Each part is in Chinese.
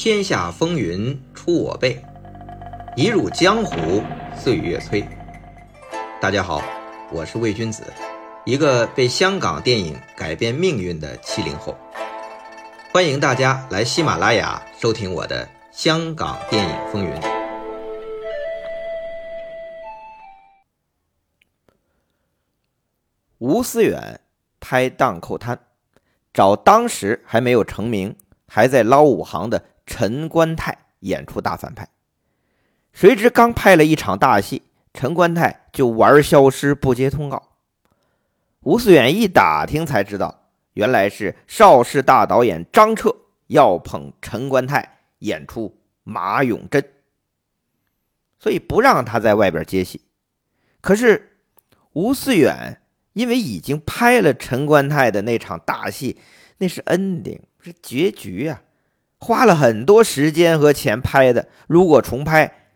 天下风云出我辈，一入江湖岁月催。大家好，我是魏君子，一个被香港电影改变命运的七零后。欢迎大家来喜马拉雅收听我的《香港电影风云》。吴思远拍《荡寇滩》，找当时还没有成名、还在捞武行的陈观泰演出大反派。谁知刚拍了一场大戏，陈观泰就玩消失不接通告。吴思远一打听才知道，原来是邵氏大导演张彻要捧陈观泰演出马永贞，所以不让他在外边接戏。可是吴思远。因为已经拍了陈观泰的那场大戏，那是 ending，是结局啊，花了很多时间和钱拍的。如果重拍，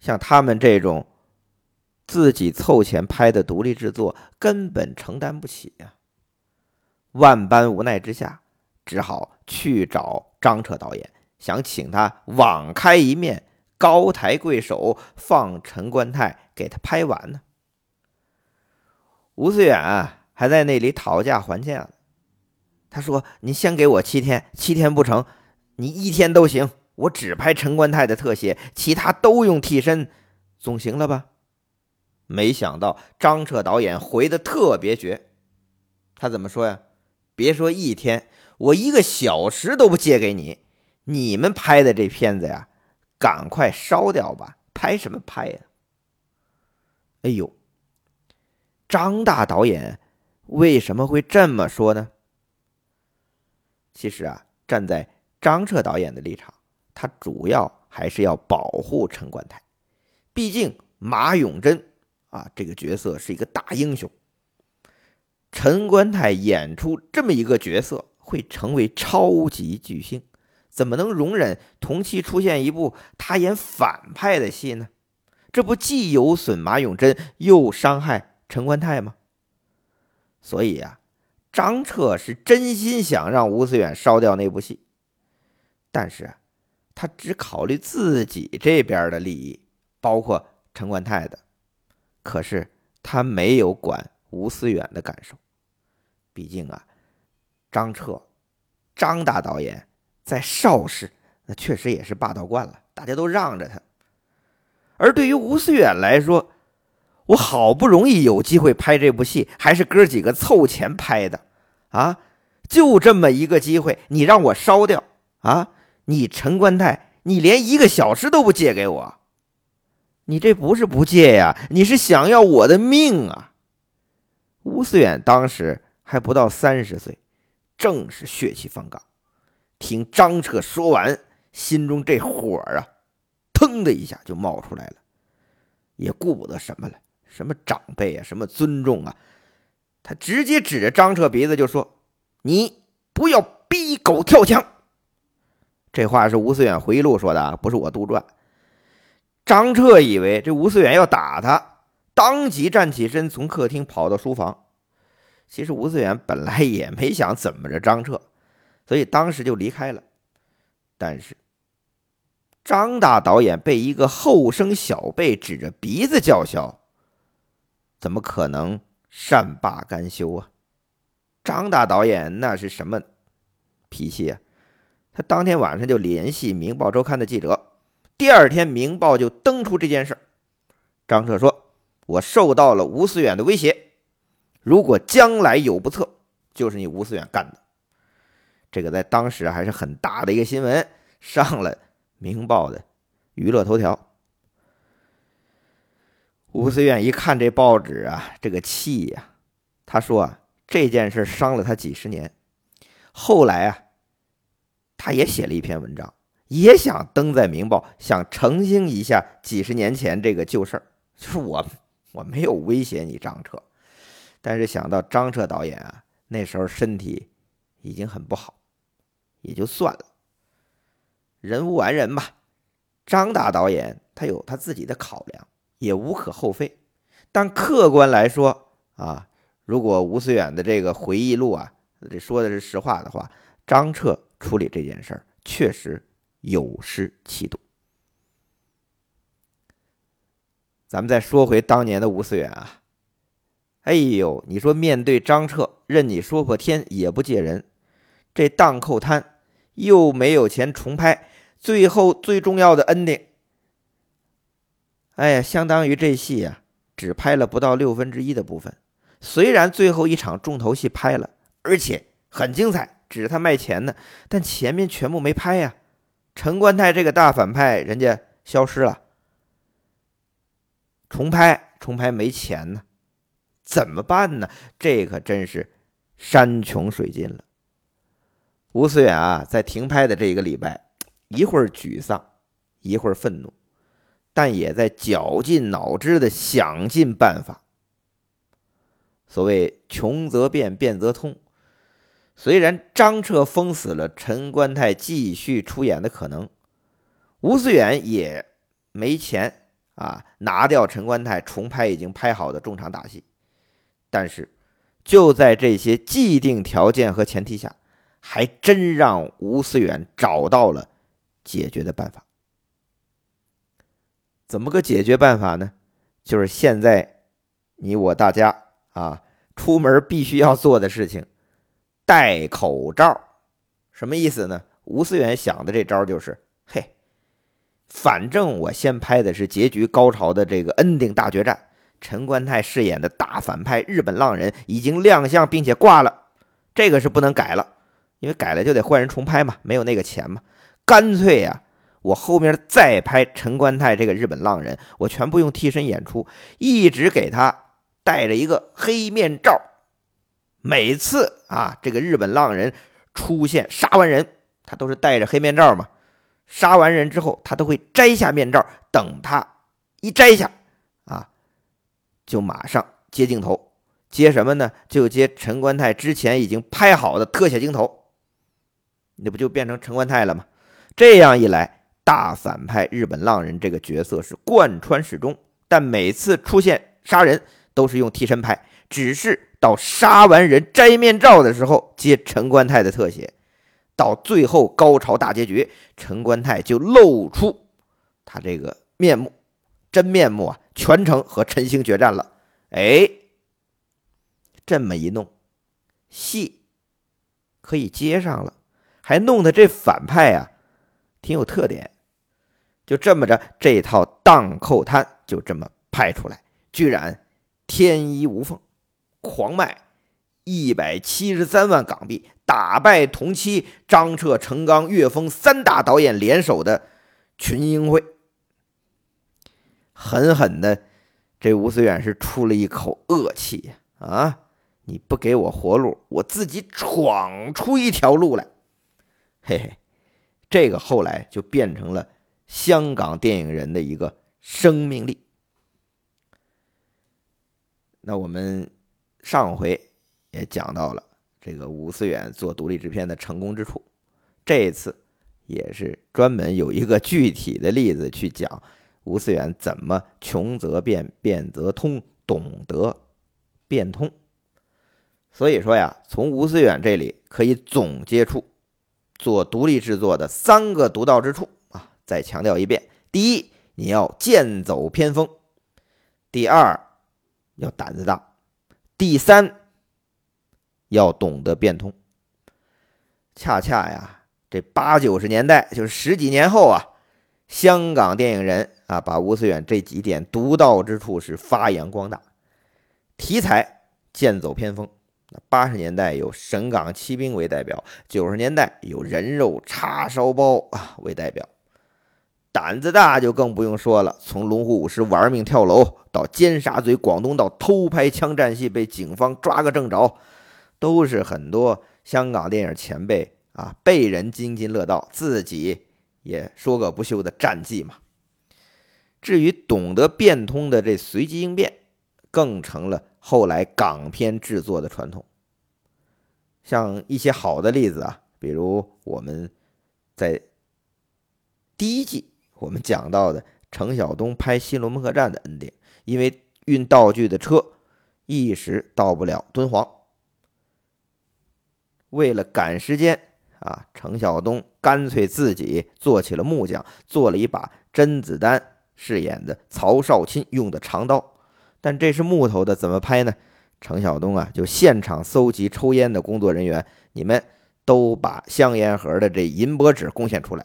像他们这种自己凑钱拍的独立制作，根本承担不起呀。万般无奈之下，只好去找张彻导演，想请他网开一面，高抬贵手，放陈观泰给他拍完呢。吴思远，还在那里讨价还价他说：“你先给我七天，七天不成，你一天都行。我只拍陈冠泰的特写，其他都用替身，总行了吧？”没想到张彻导演回的特别绝，他怎么说呀？别说一天，我一个小时都不借给你。你们拍的这片子呀，赶快烧掉吧！拍什么拍呀？哎呦！张大导演为什么会这么说呢？其实啊，站在张彻导演的立场，他主要还是要保护陈观泰。毕竟马永贞啊，这个角色是一个大英雄。陈观泰演出这么一个角色，会成为超级巨星，怎么能容忍同期出现一部他演反派的戏呢？这不既有损马永贞，又伤害。陈观泰吗？所以呀，张彻是真心想让吴思远烧掉那部戏，但是他只考虑自己这边的利益，包括陈冠泰的，可是他没有管吴思远的感受。毕竟啊，张彻，张大导演在邵氏那确实也是霸道惯了，大家都让着他，而对于吴思远来说。我好不容易有机会拍这部戏，还是哥几个凑钱拍的，啊，就这么一个机会，你让我烧掉啊？你陈官泰，你连一个小时都不借给我，你这不是不借呀，你是想要我的命啊！吴思远当时还不到三十岁，正是血气方刚，听张彻说完，心中这火啊，腾的一下就冒出来了，也顾不得什么了。什么长辈啊，什么尊重啊？他直接指着张彻鼻子就说：“你不要逼狗跳墙。”这话是吴思远回忆录说的啊，不是我杜撰。张彻以为这吴思远要打他，当即站起身，从客厅跑到书房。其实吴思远本来也没想怎么着张彻，所以当时就离开了。但是张大导演被一个后生小辈指着鼻子叫嚣。怎么可能善罢甘休啊？张大导演那是什么脾气啊？他当天晚上就联系《明报周刊》的记者，第二天《明报》就登出这件事张彻说：“我受到了吴思远的威胁，如果将来有不测，就是你吴思远干的。”这个在当时还是很大的一个新闻，上了《明报》的娱乐头条。吴思远一看这报纸啊，这个气呀！他说啊，这件事伤了他几十年。后来啊，他也写了一篇文章，也想登在《明报》，想澄清一下几十年前这个旧事儿。就是我，我没有威胁你张彻，但是想到张彻导演啊，那时候身体已经很不好，也就算了。人无完人吧，张大导演他有他自己的考量。也无可厚非，但客观来说啊，如果吴思远的这个回忆录啊，这说的是实话的话，张彻处理这件事儿确实有失气度。咱们再说回当年的吴思远啊，哎呦，你说面对张彻，任你说破天也不借人，这荡寇滩又没有钱重拍，最后最重要的 ending，哎呀，相当于这戏呀只拍了不到六分之一的部分。虽然最后一场重头戏拍了，而且很精彩，指着他卖钱呢，但前面全部没拍呀。陈官泰这个大反派，人家消失了。重拍，重拍没钱呢，怎么办呢？这可真是山穷水尽了。吴思远啊，在停拍的这一个礼拜，一会儿沮丧，一会儿愤怒，但也在绞尽脑汁的想尽办法。所谓穷则变，变则通。虽然张彻封死了陈官泰继续出演的可能，吴思远也没钱。啊，拿掉陈官泰，重拍已经拍好的重场打戏，但是就在这些既定条件和前提下，还真让吴思远找到了解决的办法。怎么个解决办法呢？就是现在你我大家啊，出门必须要做的事情，戴口罩。什么意思呢？吴思远想的这招就是，嘿。反正我先拍的是结局高潮的这个 ending 大决战，陈官泰饰演的大反派日本浪人已经亮相并且挂了，这个是不能改了，因为改了就得换人重拍嘛，没有那个钱嘛。干脆呀，我后面再拍陈官泰这个日本浪人，我全部用替身演出，一直给他戴着一个黑面罩，每次啊这个日本浪人出现杀完人，他都是戴着黑面罩嘛。杀完人之后，他都会摘下面罩，等他一摘下，啊，就马上接镜头，接什么呢？就接陈冠泰之前已经拍好的特写镜头，那不就变成陈冠泰了吗？这样一来，大反派日本浪人这个角色是贯穿始终，但每次出现杀人都是用替身拍，只是到杀完人摘面罩的时候接陈官泰的特写。到最后高潮大结局，陈官泰就露出他这个面目，真面目啊！全程和陈星决战了。哎，这么一弄，戏可以接上了，还弄得这反派啊挺有特点。就这么着，这套荡寇滩就这么拍出来，居然天衣无缝，狂卖一百七十三万港币。打败同期张彻、陈刚、岳峰三大导演联手的群英会，狠狠的，这吴思远是出了一口恶气！啊，你不给我活路，我自己闯出一条路来。嘿嘿，这个后来就变成了香港电影人的一个生命力。那我们上回也讲到了。这个吴思远做独立制片的成功之处，这次也是专门有一个具体的例子去讲吴思远怎么穷则变，变则通，懂得变通。所以说呀，从吴思远这里可以总结出做独立制作的三个独到之处啊。再强调一遍：第一，你要剑走偏锋；第二，要胆子大；第三。要懂得变通，恰恰呀，这八九十年代就是十几年后啊，香港电影人啊，把吴思远这几点独到之处是发扬光大。题材剑走偏锋，八十年代有《神港奇兵》为代表，九十年代有人肉叉烧包啊为代表。胆子大就更不用说了，从《龙虎武师》玩命跳楼到尖沙咀广东道偷拍枪战戏被警方抓个正着。都是很多香港电影前辈啊，被人津津乐道，自己也说个不休的战绩嘛。至于懂得变通的这随机应变，更成了后来港片制作的传统。像一些好的例子啊，比如我们在第一季我们讲到的程晓东拍《新龙门客栈》的恩典，因为运道具的车一时到不了敦煌。为了赶时间啊，程晓东干脆自己做起了木匠，做了一把甄子丹饰演的曹少钦用的长刀。但这是木头的，怎么拍呢？程晓东啊，就现场搜集抽烟的工作人员，你们都把香烟盒的这银箔纸贡献出来，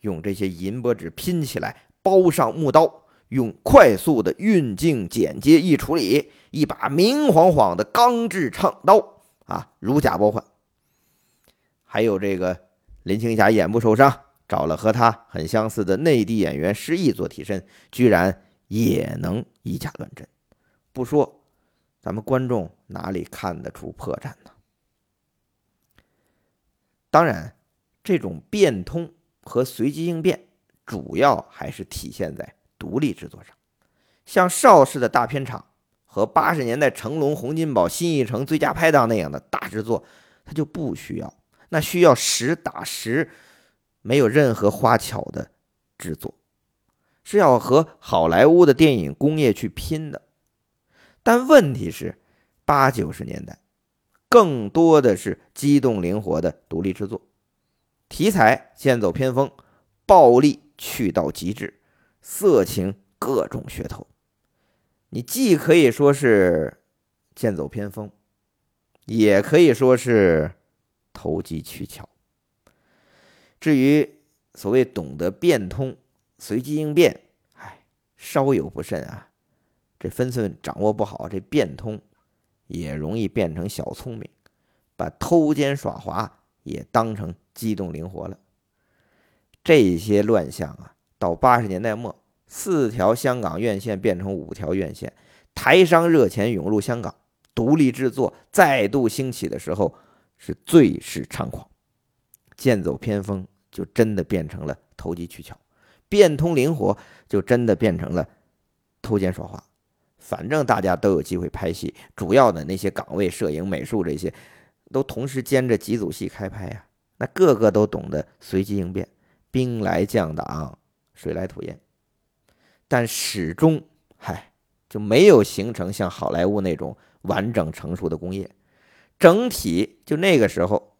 用这些银箔纸拼起来，包上木刀，用快速的运镜剪接一处理，一把明晃晃的钢制唱刀啊，如假包换。还有这个林青霞眼部受伤，找了和她很相似的内地演员失忆做替身，居然也能以假乱真。不说。咱们观众哪里看得出破绽呢？当然，这种变通和随机应变，主要还是体现在独立制作上。像邵氏的大片场和八十年代成龙、洪金宝、新艺城最佳拍档那样的大制作，它就不需要，那需要实打实，没有任何花巧的制作，是要和好莱坞的电影工业去拼的。但问题是，八九十年代更多的是机动灵活的独立制作，题材剑走偏锋，暴力去到极致，色情各种噱头。你既可以说是剑走偏锋，也可以说是投机取巧。至于所谓懂得变通、随机应变，唉，稍有不慎啊。这分寸掌握不好，这变通也容易变成小聪明，把偷奸耍滑也当成机动灵活了。这些乱象啊，到八十年代末，四条香港院线变成五条院线，台商热钱涌入香港，独立制作再度兴起的时候，是最是猖狂，剑走偏锋就真的变成了投机取巧，变通灵活就真的变成了偷奸耍滑。反正大家都有机会拍戏，主要的那些岗位，摄影、美术这些，都同时兼着几组戏开拍呀。那个个都懂得随机应变，兵来将挡，水来土掩。但始终，嗨，就没有形成像好莱坞那种完整成熟的工业。整体就那个时候，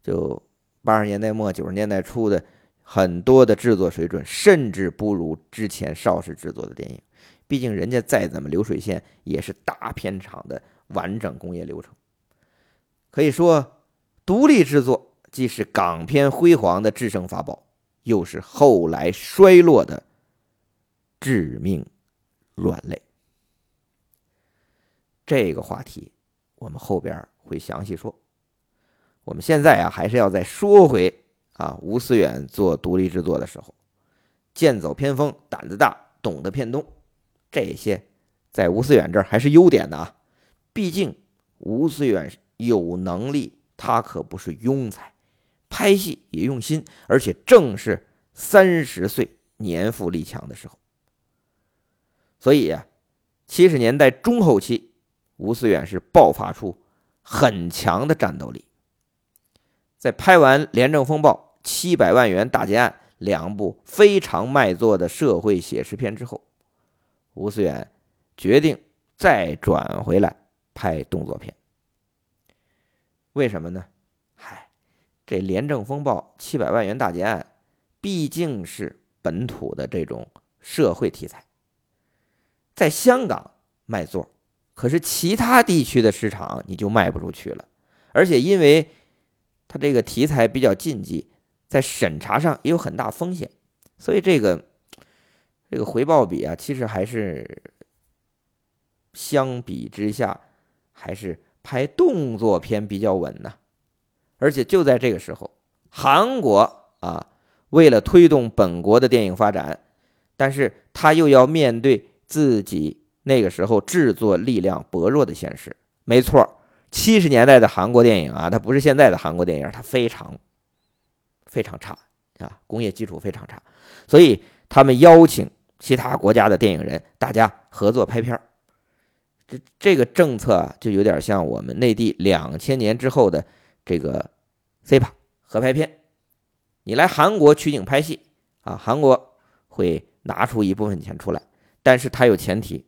就八十年代末九十年代初的很多的制作水准，甚至不如之前邵氏制作的电影。毕竟人家再怎么流水线，也是大片场的完整工业流程。可以说，独立制作既是港片辉煌的制胜法宝，又是后来衰落的致命软肋。这个话题我们后边会详细说。我们现在啊，还是要再说回啊，吴思远做独立制作的时候，剑走偏锋，胆子大，懂得偏东。这些在吴思远这儿还是优点的啊，毕竟吴思远有能力，他可不是庸才，拍戏也用心，而且正是三十岁年富力强的时候。所以呀，七十年代中后期，吴思远是爆发出很强的战斗力。在拍完《廉政风暴》《七百万元大劫案》两部非常卖座的社会写实片之后。吴思远决定再转回来拍动作片，为什么呢？嗨，这《廉政风暴》七百万元大劫案毕竟是本土的这种社会题材，在香港卖座，可是其他地区的市场你就卖不出去了。而且因为它这个题材比较禁忌，在审查上也有很大风险，所以这个。这个回报比啊，其实还是相比之下，还是拍动作片比较稳呢。而且就在这个时候，韩国啊，为了推动本国的电影发展，但是他又要面对自己那个时候制作力量薄弱的现实。没错，七十年代的韩国电影啊，它不是现在的韩国电影，它非常非常差啊，工业基础非常差，所以他们邀请。其他国家的电影人，大家合作拍片儿，这这个政策啊，就有点像我们内地两千年之后的这个 CPA 合拍片。你来韩国取景拍戏啊，韩国会拿出一部分钱出来，但是它有前提，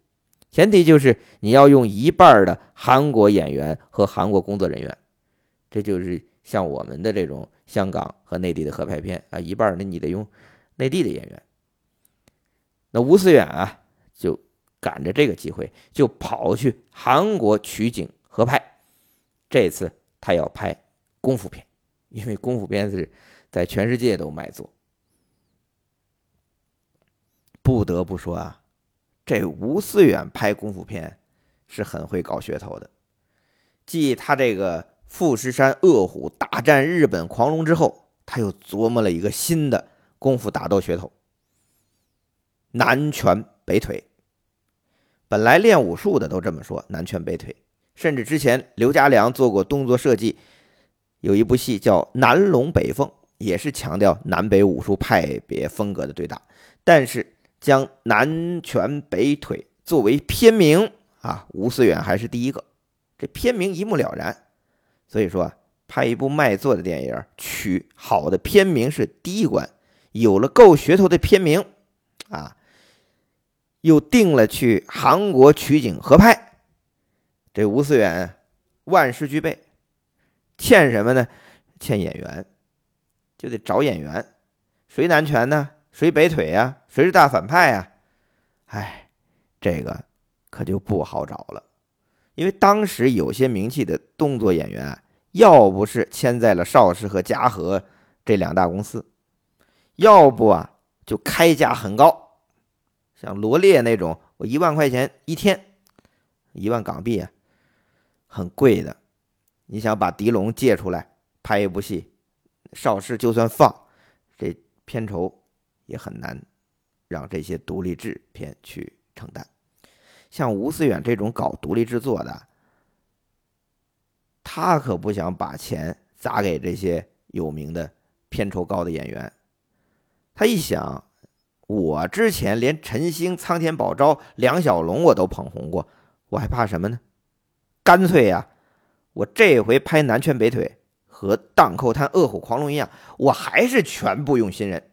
前提就是你要用一半的韩国演员和韩国工作人员，这就是像我们的这种香港和内地的合拍片啊，一半那你得用内地的演员。那吴思远啊，就赶着这个机会，就跑去韩国取景合拍。这次他要拍功夫片，因为功夫片是在全世界都卖座。不得不说啊，这吴思远拍功夫片是很会搞噱头的。继他这个富士山恶虎大战日本狂龙之后，他又琢磨了一个新的功夫打斗噱头。南拳北腿，本来练武术的都这么说，南拳北腿。甚至之前刘家良做过动作设计，有一部戏叫《南龙北凤》，也是强调南北武术派别风格的对打。但是将南拳北腿作为片名啊，吴思远还是第一个。这片名一目了然，所以说拍一部卖座的电影，取好的片名是第一关。有了够噱头的片名啊。又定了去韩国取景合拍，这吴思远万事俱备，欠什么呢？欠演员，就得找演员。谁南拳呢？谁北腿呀？谁是大反派呀？哎，这个可就不好找了，因为当时有些名气的动作演员，要不是签在了邵氏和嘉禾这两大公司，要不啊就开价很高。像罗列那种，我一万块钱一天，一万港币啊，很贵的。你想把狄龙借出来拍一部戏，邵氏就算放，这片酬也很难让这些独立制片去承担。像吴思远这种搞独立制作的，他可不想把钱砸给这些有名的、片酬高的演员。他一想。我之前连陈星、苍天宝昭、梁小龙我都捧红过，我还怕什么呢？干脆呀，我这回拍南拳北腿和荡寇滩恶虎狂龙一样，我还是全部用新人。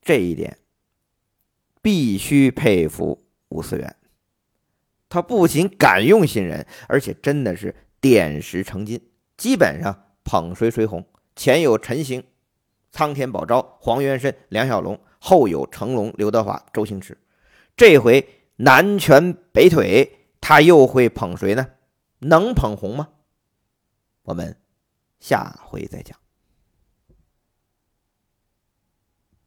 这一点必须佩服吴思远，他不仅敢用新人，而且真的是点石成金，基本上捧谁谁红。前有陈星、苍天宝昭、黄元申、梁小龙。后有成龙、刘德华、周星驰，这回南拳北腿，他又会捧谁呢？能捧红吗？我们下回再讲。